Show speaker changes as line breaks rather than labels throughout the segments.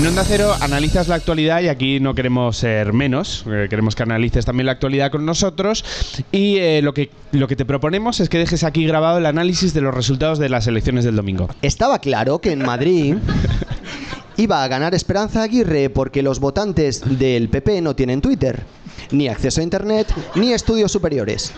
En Onda Cero analizas la actualidad y aquí no queremos ser menos, eh, queremos que analices también la actualidad con nosotros y eh, lo, que, lo que te proponemos es que dejes aquí grabado el análisis de los resultados de las elecciones del domingo.
Estaba claro que en Madrid iba a ganar Esperanza Aguirre porque los votantes del PP no tienen Twitter, ni acceso a Internet, ni estudios superiores.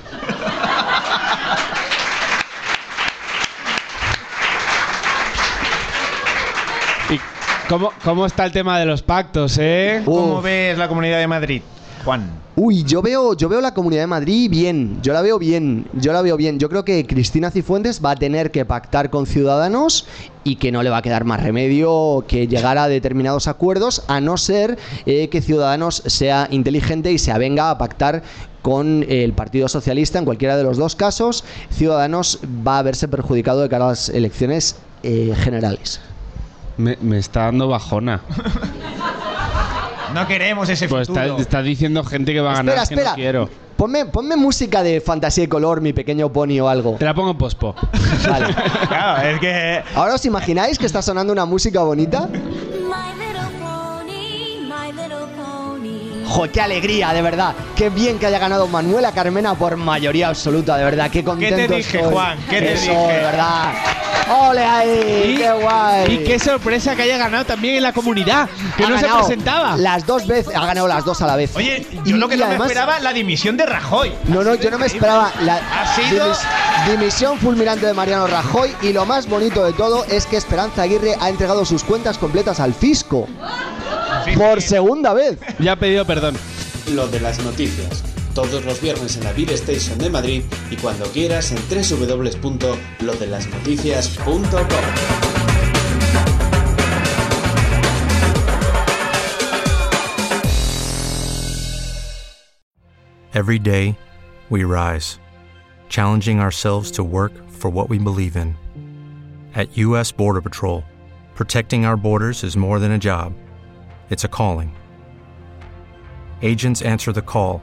Cómo, cómo está el tema de los pactos, eh?
¿Cómo
Uf.
ves la Comunidad de Madrid, Juan?
Uy, yo veo, yo veo la Comunidad de Madrid bien, yo la veo bien, yo la veo bien. Yo creo que Cristina Cifuentes va a tener que pactar con Ciudadanos y que no le va a quedar más remedio que llegar a determinados acuerdos, a no ser eh, que Ciudadanos sea inteligente y se avenga a pactar con el Partido Socialista en cualquiera de los dos casos. Ciudadanos va a verse perjudicado de cara a las elecciones eh, generales.
Me, me está dando bajona.
No queremos ese
Pues está,
futuro.
está diciendo gente que va a ganar
Espera,
que
espera.
no quiero.
Ponme, ponme música de fantasía y color, mi pequeño pony o algo.
Te la pongo en pospo.
Vale.
Claro, es que...
Ahora os imagináis que está sonando una música bonita.
My little pony, my little pony.
¡Jo, qué alegría, de verdad! ¡Qué bien que haya ganado Manuela Carmena por mayoría absoluta, de verdad! ¡Qué contento
te dije,
estoy.
Juan? ¿Qué te
Eso,
dije?
de verdad! ¡Ole ahí! ¡Qué guay!
Y qué sorpresa que haya ganado también en la comunidad, que
Ha
no se presentaba.
Las dos veces, ha ganado las dos a la vez.
Oye, yo
Y-
lo que no
además-
me esperaba la dimisión de Rajoy.
No, no, yo no me esperaba la
Ha sido-
dimis- dimisión fulminante de Mariano Rajoy y lo más bonito de todo es que Esperanza Aguirre ha entregado sus cuentas completas al fisco
Sí,
por
sí.
segunda vez.
Ya ha pedido perdón.
Lo de las noticias. Todos los viernes en la Beer Station de Madrid y cuando quieras en www.lodelasnoticias.com.
Every day, we rise, challenging ourselves to work for what we believe in. At U.S. Border Patrol, protecting our borders is more than a job, it's a calling. Agents answer the call,